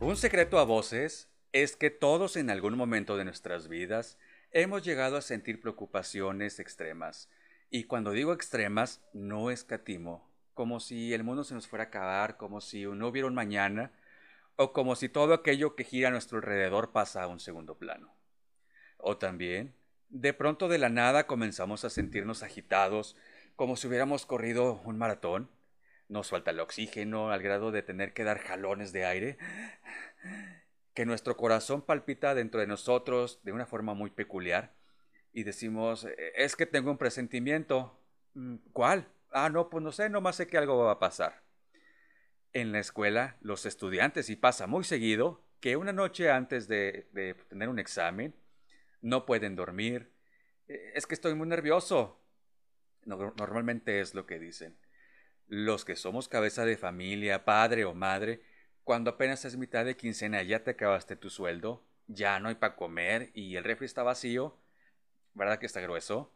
Un secreto a voces es que todos en algún momento de nuestras vidas hemos llegado a sentir preocupaciones extremas. Y cuando digo extremas, no escatimo, como si el mundo se nos fuera a acabar, como si no hubiera un mañana, o como si todo aquello que gira a nuestro alrededor pasa a un segundo plano. O también, de pronto de la nada comenzamos a sentirnos agitados, como si hubiéramos corrido un maratón. Nos falta el oxígeno al grado de tener que dar jalones de aire que nuestro corazón palpita dentro de nosotros de una forma muy peculiar y decimos, e, es que tengo un presentimiento. Mm, ¿Cuál? Ah, no, pues no sé, nomás sé que algo va a pasar. En la escuela, los estudiantes, y pasa muy seguido, que una noche antes de, de tener un examen, no pueden dormir. E, es que estoy muy nervioso. normalmente es lo que dicen. Los que somos cabeza de familia, padre o madre, cuando apenas es mitad de quincena ya te acabaste tu sueldo, ya no hay para comer y el refri está vacío, ¿verdad que está grueso?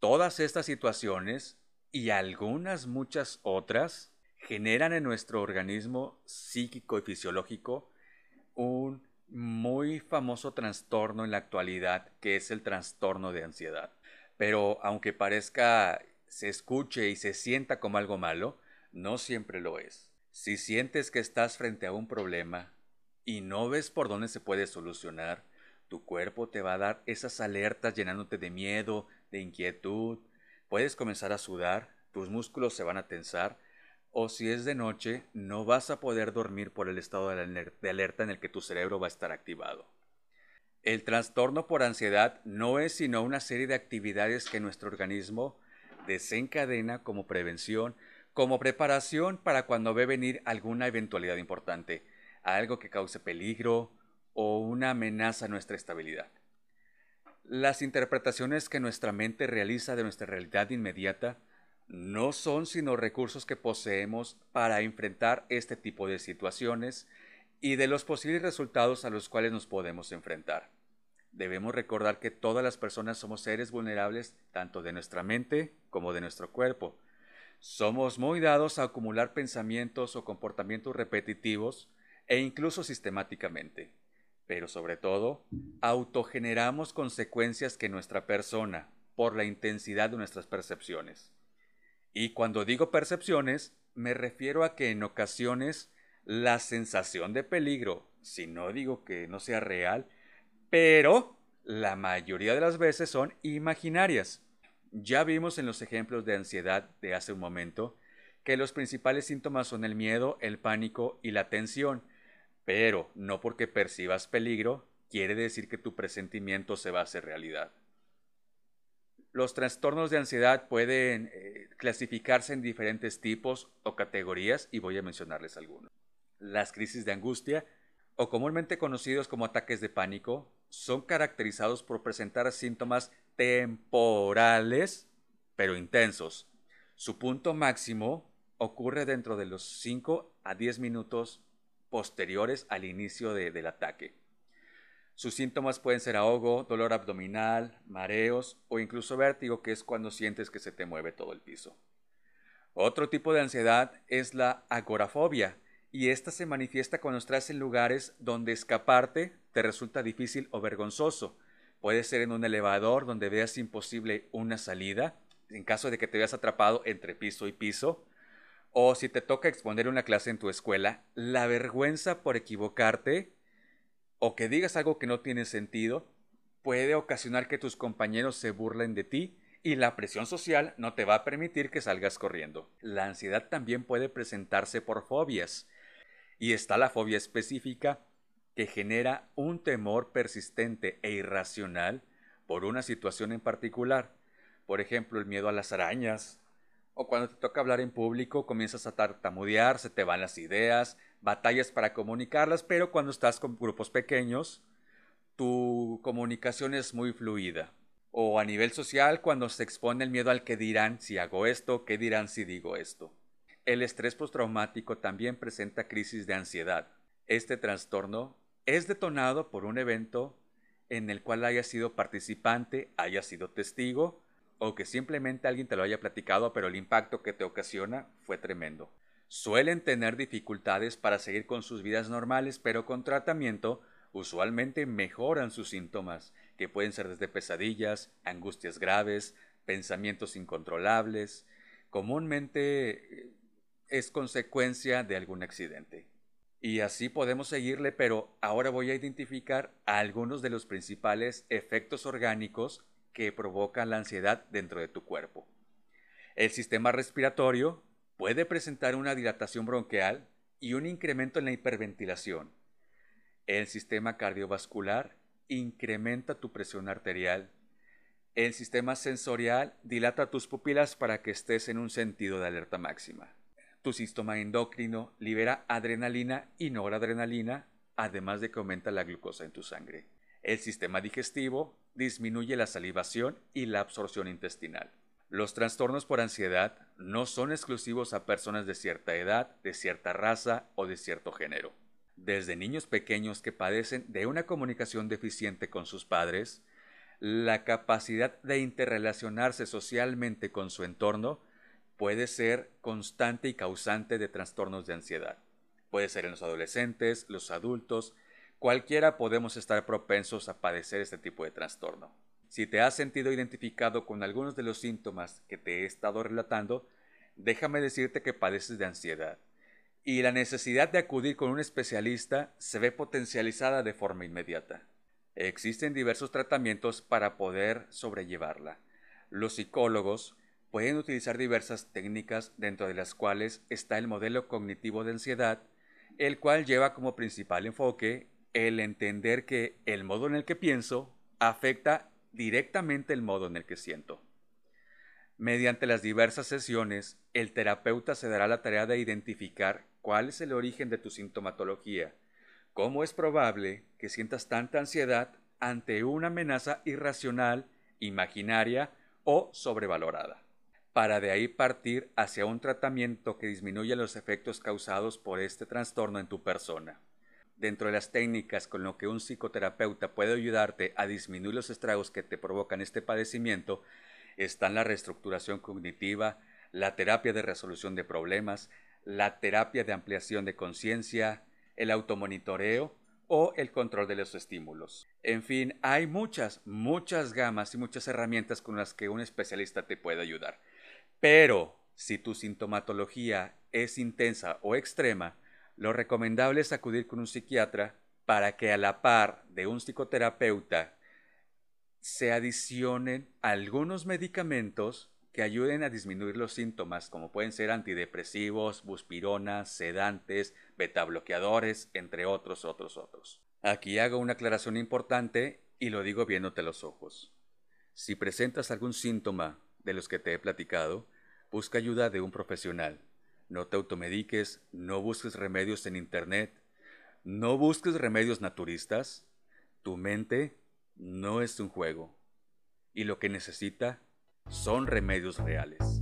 Todas estas situaciones y algunas muchas otras generan en nuestro organismo psíquico y fisiológico un muy famoso trastorno en la actualidad que es el trastorno de ansiedad. Pero aunque parezca, se escuche y se sienta como algo malo, no siempre lo es. Si sientes que estás frente a un problema y no ves por dónde se puede solucionar, tu cuerpo te va a dar esas alertas llenándote de miedo, de inquietud, puedes comenzar a sudar, tus músculos se van a tensar, o si es de noche, no vas a poder dormir por el estado de alerta en el que tu cerebro va a estar activado. El trastorno por ansiedad no es sino una serie de actividades que nuestro organismo desencadena como prevención como preparación para cuando ve venir alguna eventualidad importante, algo que cause peligro o una amenaza a nuestra estabilidad. Las interpretaciones que nuestra mente realiza de nuestra realidad inmediata no son sino recursos que poseemos para enfrentar este tipo de situaciones y de los posibles resultados a los cuales nos podemos enfrentar. Debemos recordar que todas las personas somos seres vulnerables tanto de nuestra mente como de nuestro cuerpo, somos muy dados a acumular pensamientos o comportamientos repetitivos e incluso sistemáticamente, pero sobre todo, autogeneramos consecuencias que nuestra persona, por la intensidad de nuestras percepciones. Y cuando digo percepciones, me refiero a que en ocasiones la sensación de peligro, si no digo que no sea real, pero la mayoría de las veces son imaginarias. Ya vimos en los ejemplos de ansiedad de hace un momento que los principales síntomas son el miedo, el pánico y la tensión, pero no porque percibas peligro quiere decir que tu presentimiento se va a hacer realidad. Los trastornos de ansiedad pueden eh, clasificarse en diferentes tipos o categorías y voy a mencionarles algunos. Las crisis de angustia, o comúnmente conocidos como ataques de pánico, son caracterizados por presentar síntomas temporales, pero intensos. Su punto máximo ocurre dentro de los 5 a 10 minutos posteriores al inicio del ataque. Sus síntomas pueden ser ahogo, dolor abdominal, mareos o incluso vértigo, que es cuando sientes que se te mueve todo el piso. Otro tipo de ansiedad es la agorafobia, y esta se manifiesta cuando estás en lugares donde escaparte te resulta difícil o vergonzoso. Puede ser en un elevador donde veas imposible una salida, en caso de que te veas atrapado entre piso y piso, o si te toca exponer una clase en tu escuela, la vergüenza por equivocarte o que digas algo que no tiene sentido puede ocasionar que tus compañeros se burlen de ti y la presión social no te va a permitir que salgas corriendo. La ansiedad también puede presentarse por fobias, y está la fobia específica que genera un temor persistente e irracional por una situación en particular. Por ejemplo, el miedo a las arañas. O cuando te toca hablar en público, comienzas a tartamudear, se te van las ideas, batallas para comunicarlas, pero cuando estás con grupos pequeños, tu comunicación es muy fluida. O a nivel social, cuando se expone el miedo al que dirán si hago esto, qué dirán si digo esto. El estrés postraumático también presenta crisis de ansiedad. Este trastorno es detonado por un evento en el cual haya sido participante, haya sido testigo o que simplemente alguien te lo haya platicado, pero el impacto que te ocasiona fue tremendo. suelen tener dificultades para seguir con sus vidas normales, pero con tratamiento usualmente mejoran sus síntomas, que pueden ser desde pesadillas, angustias graves, pensamientos incontrolables, comúnmente es consecuencia de algún accidente. Y así podemos seguirle, pero ahora voy a identificar algunos de los principales efectos orgánicos que provocan la ansiedad dentro de tu cuerpo. El sistema respiratorio puede presentar una dilatación bronquial y un incremento en la hiperventilación. El sistema cardiovascular incrementa tu presión arterial. El sistema sensorial dilata tus pupilas para que estés en un sentido de alerta máxima. Tu sistema endocrino libera adrenalina y noradrenalina, además de que aumenta la glucosa en tu sangre. El sistema digestivo disminuye la salivación y la absorción intestinal. Los trastornos por ansiedad no son exclusivos a personas de cierta edad, de cierta raza o de cierto género. Desde niños pequeños que padecen de una comunicación deficiente con sus padres, la capacidad de interrelacionarse socialmente con su entorno puede ser constante y causante de trastornos de ansiedad. Puede ser en los adolescentes, los adultos, cualquiera podemos estar propensos a padecer este tipo de trastorno. Si te has sentido identificado con algunos de los síntomas que te he estado relatando, déjame decirte que padeces de ansiedad y la necesidad de acudir con un especialista se ve potencializada de forma inmediata. Existen diversos tratamientos para poder sobrellevarla. Los psicólogos pueden utilizar diversas técnicas dentro de las cuales está el modelo cognitivo de ansiedad, el cual lleva como principal enfoque el entender que el modo en el que pienso afecta directamente el modo en el que siento. Mediante las diversas sesiones, el terapeuta se dará la tarea de identificar cuál es el origen de tu sintomatología, cómo es probable que sientas tanta ansiedad ante una amenaza irracional, imaginaria o sobrevalorada, para de ahí partir hacia un tratamiento que disminuya los efectos causados por este trastorno en tu persona. Dentro de las técnicas con lo que un psicoterapeuta puede ayudarte a disminuir los estragos que te provocan este padecimiento están la reestructuración cognitiva, la terapia de resolución de problemas, la terapia de ampliación de conciencia, el automonitoreo o el control de los estímulos. En fin, hay muchas, muchas gamas y muchas herramientas con las que un especialista te puede ayudar. Pero si tu sintomatología es intensa o extrema, lo recomendable es acudir con un psiquiatra para que a la par de un psicoterapeuta se adicionen algunos medicamentos que ayuden a disminuir los síntomas, como pueden ser antidepresivos, buspironas, sedantes, betabloqueadores, entre otros, otros, otros. Aquí hago una aclaración importante y lo digo viéndote los ojos. Si presentas algún síntoma de los que te he platicado, busca ayuda de un profesional. No te automediques, no busques remedios en Internet, no busques remedios naturistas. Tu mente no es un juego y lo que necesita son remedios reales.